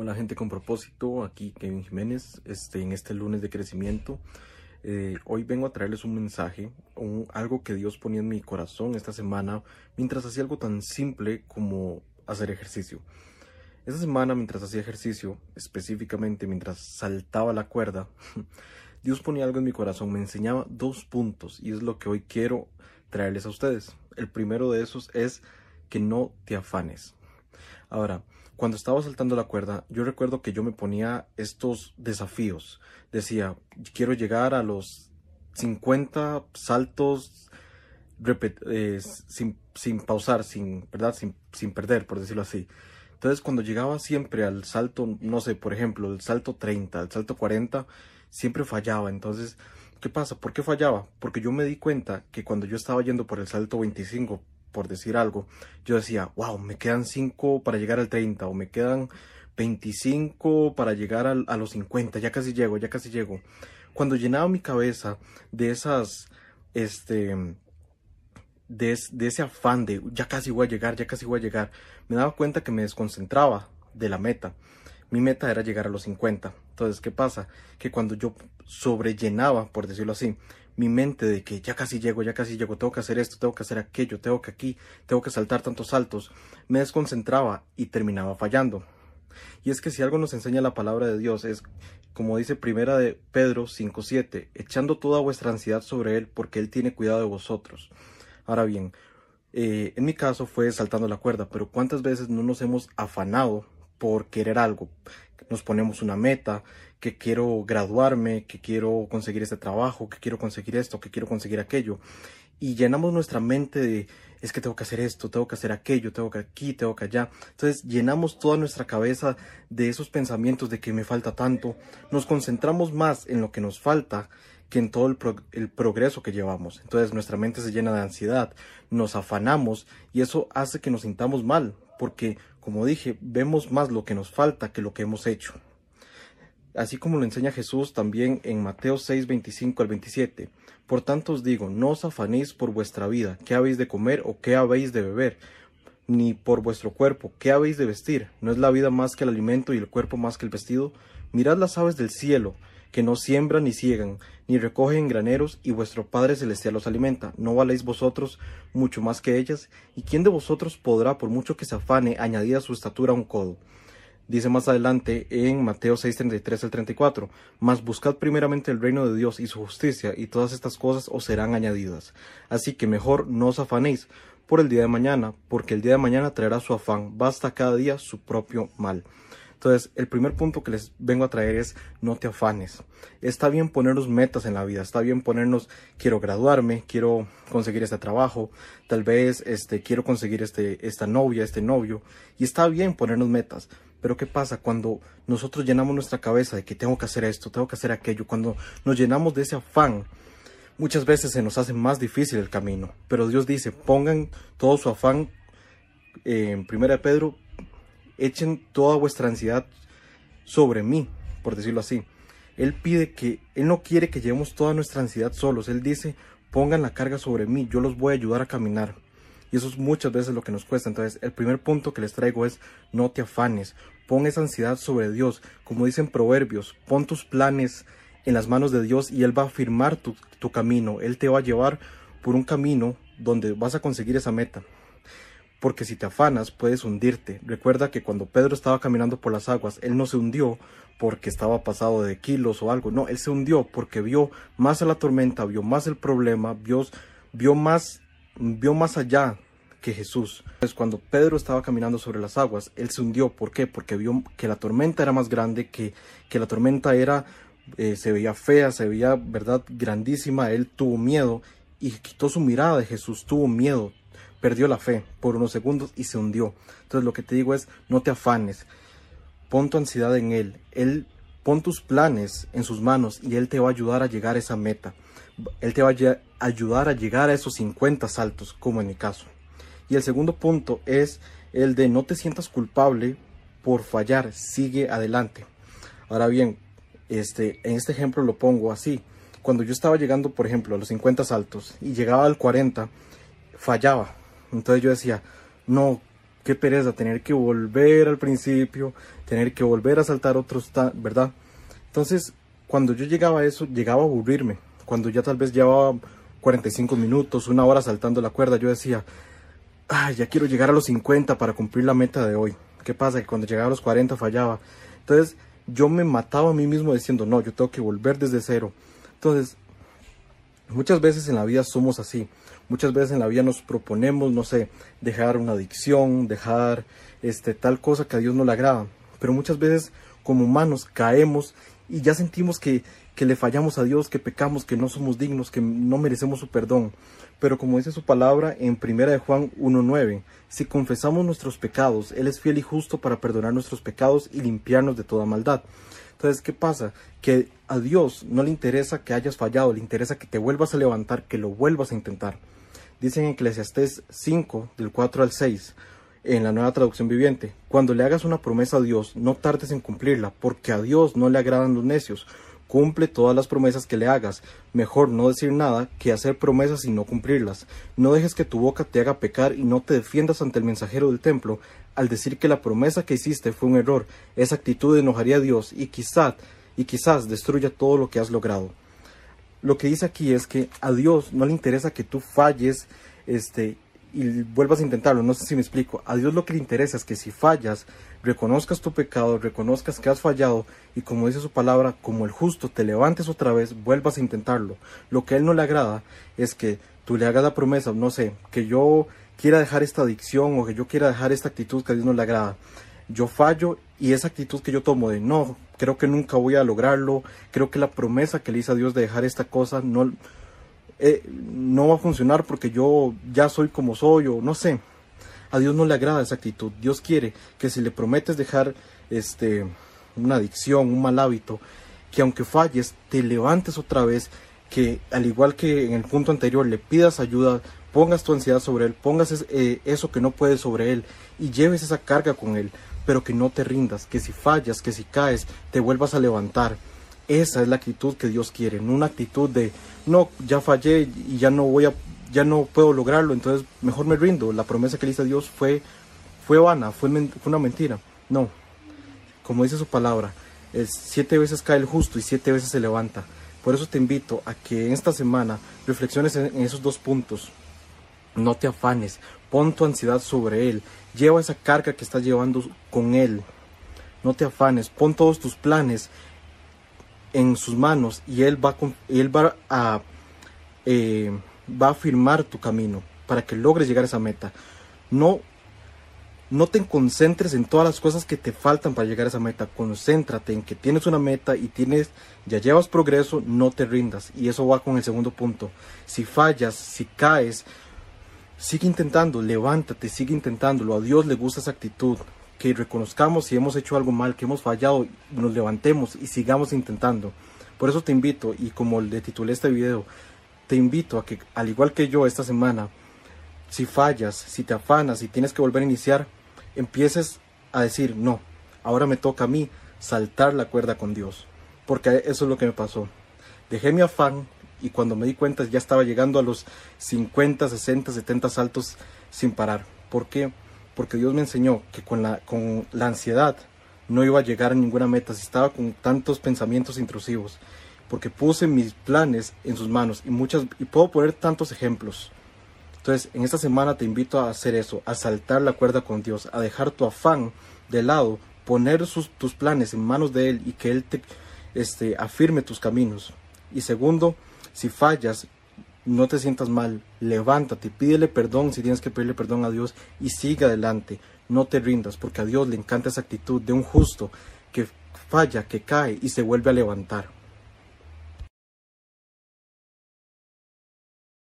Hola gente con propósito, aquí Kevin Jiménez, este, en este lunes de crecimiento. Eh, hoy vengo a traerles un mensaje, un, algo que Dios ponía en mi corazón esta semana mientras hacía algo tan simple como hacer ejercicio. Esta semana mientras hacía ejercicio, específicamente mientras saltaba la cuerda, Dios ponía algo en mi corazón, me enseñaba dos puntos y es lo que hoy quiero traerles a ustedes. El primero de esos es que no te afanes. Ahora, cuando estaba saltando la cuerda, yo recuerdo que yo me ponía estos desafíos. Decía, quiero llegar a los 50 saltos eh, sin, pausar, sin, ¿verdad? Sin, sin perder, por decirlo así. Entonces, cuando llegaba siempre al salto, no sé, por ejemplo, el salto 30, el salto 40, siempre fallaba. Entonces, ¿qué pasa? ¿Por qué fallaba? Porque yo me di cuenta que cuando yo estaba yendo por el salto 25, por decir algo, yo decía, wow, me quedan 5 para llegar al 30 o me quedan 25 para llegar a los 50, ya casi llego, ya casi llego. Cuando llenaba mi cabeza de esas, este, de, de ese afán de ya casi voy a llegar, ya casi voy a llegar, me daba cuenta que me desconcentraba de la meta. Mi meta era llegar a los 50. Entonces, ¿qué pasa? Que cuando yo sobrellenaba, por decirlo así, mi mente de que ya casi llego, ya casi llego, tengo que hacer esto, tengo que hacer aquello, tengo que aquí, tengo que saltar tantos saltos, me desconcentraba y terminaba fallando. Y es que si algo nos enseña la palabra de Dios es, como dice primera de Pedro 5.7, echando toda vuestra ansiedad sobre Él porque Él tiene cuidado de vosotros. Ahora bien, eh, en mi caso fue saltando la cuerda, pero ¿cuántas veces no nos hemos afanado por querer algo? Nos ponemos una meta, que quiero graduarme, que quiero conseguir este trabajo, que quiero conseguir esto, que quiero conseguir aquello. Y llenamos nuestra mente de, es que tengo que hacer esto, tengo que hacer aquello, tengo que aquí, tengo que allá. Entonces llenamos toda nuestra cabeza de esos pensamientos de que me falta tanto. Nos concentramos más en lo que nos falta que en todo el, progreso que llevamos. Entonces nuestra mente se llena de ansiedad, nos afanamos y eso hace que nos sintamos mal, porque como dije, vemos más lo que nos falta que lo que hemos hecho así como lo enseña Jesús también en Mateo 6, 25 al 27. Por tanto os digo, no os afanéis por vuestra vida, qué habéis de comer o qué habéis de beber, ni por vuestro cuerpo, qué habéis de vestir. ¿No es la vida más que el alimento y el cuerpo más que el vestido? Mirad las aves del cielo, que no siembran ni ciegan, ni recogen graneros, y vuestro Padre Celestial los alimenta. ¿No valéis vosotros mucho más que ellas? ¿Y quién de vosotros podrá, por mucho que se afane, añadir a su estatura un codo? Dice más adelante en Mateo 6:33 al 34, mas buscad primeramente el reino de Dios y su justicia, y todas estas cosas os serán añadidas. Así que mejor no os afanéis por el día de mañana, porque el día de mañana traerá su afán, basta cada día su propio mal. Entonces, el primer punto que les vengo a traer es no te afanes. Está bien ponernos metas en la vida, está bien ponernos quiero graduarme, quiero conseguir este trabajo, tal vez este quiero conseguir este esta novia, este novio y está bien ponernos metas. Pero ¿qué pasa cuando nosotros llenamos nuestra cabeza de que tengo que hacer esto, tengo que hacer aquello, cuando nos llenamos de ese afán? Muchas veces se nos hace más difícil el camino, pero Dios dice, pongan todo su afán en Primera Pedro echen toda vuestra ansiedad sobre mí, por decirlo así. Él pide que, Él no quiere que llevemos toda nuestra ansiedad solos. Él dice, pongan la carga sobre mí, yo los voy a ayudar a caminar. Y eso es muchas veces lo que nos cuesta. Entonces, el primer punto que les traigo es, no te afanes, pon esa ansiedad sobre Dios. Como dicen proverbios, pon tus planes en las manos de Dios y Él va a firmar tu, tu camino. Él te va a llevar por un camino donde vas a conseguir esa meta porque si te afanas puedes hundirte. Recuerda que cuando Pedro estaba caminando por las aguas, él no se hundió porque estaba pasado de kilos o algo, no, él se hundió porque vio más a la tormenta, vio más el problema, vio, vio más, vio más allá que Jesús. Entonces, cuando Pedro estaba caminando sobre las aguas, él se hundió. ¿Por qué? Porque vio que la tormenta era más grande, que, que la tormenta era, eh, se veía fea, se veía, verdad, grandísima. Él tuvo miedo y quitó su mirada de Jesús, tuvo miedo, perdió la fe por unos segundos y se hundió. Entonces lo que te digo es, no te afanes, pon tu ansiedad en Él, Él pon tus planes en sus manos y Él te va a ayudar a llegar a esa meta. Él te va a ayudar a llegar a esos 50 saltos, como en mi caso. Y el segundo punto es el de no te sientas culpable por fallar, sigue adelante. Ahora bien, este, en este ejemplo lo pongo así. Cuando yo estaba llegando, por ejemplo, a los 50 saltos y llegaba al 40, fallaba. Entonces yo decía, no, qué pereza tener que volver al principio, tener que volver a saltar otros, ¿verdad? Entonces, cuando yo llegaba a eso, llegaba a aburrirme. Cuando ya tal vez llevaba 45 minutos, una hora saltando la cuerda, yo decía, ay, ya quiero llegar a los 50 para cumplir la meta de hoy. ¿Qué pasa? Que cuando llegaba a los 40 fallaba. Entonces, yo me mataba a mí mismo diciendo, no, yo tengo que volver desde cero. Entonces, muchas veces en la vida somos así. Muchas veces en la vida nos proponemos, no sé, dejar una adicción, dejar este, tal cosa que a Dios no le agrada. Pero muchas veces como humanos caemos y ya sentimos que, que le fallamos a Dios, que pecamos, que no somos dignos, que no merecemos su perdón. Pero como dice su palabra en 1 de Juan 1.9, si confesamos nuestros pecados, Él es fiel y justo para perdonar nuestros pecados y limpiarnos de toda maldad. Entonces, ¿qué pasa? Que a Dios no le interesa que hayas fallado, le interesa que te vuelvas a levantar, que lo vuelvas a intentar. Dice en Eclesiastés 5, del 4 al 6, en la nueva traducción viviente, cuando le hagas una promesa a Dios, no tardes en cumplirla, porque a Dios no le agradan los necios. Cumple todas las promesas que le hagas. Mejor no decir nada que hacer promesas y no cumplirlas. No dejes que tu boca te haga pecar y no te defiendas ante el mensajero del templo al decir que la promesa que hiciste fue un error. Esa actitud enojaría a Dios y quizás y quizás destruya todo lo que has logrado lo que dice aquí es que a Dios no le interesa que tú falles este, y vuelvas a intentarlo. No sé si me explico. A Dios lo que le interesa es que si fallas, reconozcas tu pecado, reconozcas que has fallado y como dice su palabra, como el justo te levantes otra vez, vuelvas a intentarlo. Lo que a Él no le agrada es que tú le hagas la promesa, no sé, que yo quiera dejar esta adicción o que yo quiera dejar esta actitud que a Dios no le agrada. Yo fallo y esa actitud que yo tomo de no, creo que nunca voy a lograrlo, creo que la promesa que le hice a Dios de dejar esta cosa no, eh, no va a funcionar porque yo ya soy como soy o no sé. A Dios no le agrada esa actitud. Dios quiere que si le prometes dejar este una adicción, un mal hábito, que aunque falles, te levantes otra vez, que al igual que en el punto anterior le pidas ayuda, pongas tu ansiedad sobre él, pongas eh, eso que no puedes sobre él y lleves esa carga con él pero que no te rindas, que si fallas, que si caes, te vuelvas a levantar. Esa es la actitud que Dios quiere, no una actitud de no, ya fallé y ya no voy a ya no puedo lograrlo, entonces mejor me rindo. La promesa que le hice Dios fue fue vana, fue, una mentira. No. Como dice su palabra, siete veces cae el justo y siete veces se levanta. Por eso te invito a que esta semana reflexiones en esos dos puntos. No te afanes, pon tu ansiedad sobre Él, lleva esa carga que estás llevando con Él. No te afanes, pon todos tus planes en sus manos y Él va, a eh, a firmar tu camino para que logres llegar a esa meta. No, no te concentres en todas las cosas que te faltan para llegar a esa meta. Concéntrate en que tienes una meta y tienes, ya llevas progreso, no te rindas. Y eso va con el segundo punto. Si fallas, si caes, Sigue intentando, levántate, sigue intentándolo. A Dios le gusta esa actitud. Que reconozcamos si hemos hecho algo mal, que hemos fallado, nos levantemos y sigamos intentando. Por eso te invito, y como le titulé este video, te invito a que, al igual que yo esta semana, si fallas, si te afanas, si tienes que volver a iniciar, empieces a decir, no, ahora me toca a mí saltar la cuerda con Dios. Porque eso es lo que me pasó. Dejé mi afán, y cuando me di cuenta ya estaba llegando a los 50, 60, 70 saltos sin parar. ¿Por qué? Porque Dios me enseñó que con la, con la ansiedad no iba a llegar a ninguna meta si estaba con tantos pensamientos intrusivos. Porque puse mis planes en sus manos y, muchas, y puedo poner tantos ejemplos. Entonces, en esta semana te invito a hacer eso, a saltar la cuerda con Dios, a dejar tu afán de lado, poner sus, tus planes en manos de Él y que Él te este, afirme tus caminos. Y segundo, si fallas, no te sientas mal, levántate, pídele perdón si tienes que pedirle perdón a Dios y sigue adelante, no te rindas, porque a Dios le encanta esa actitud de un justo que falla, que cae y se vuelve a levantar.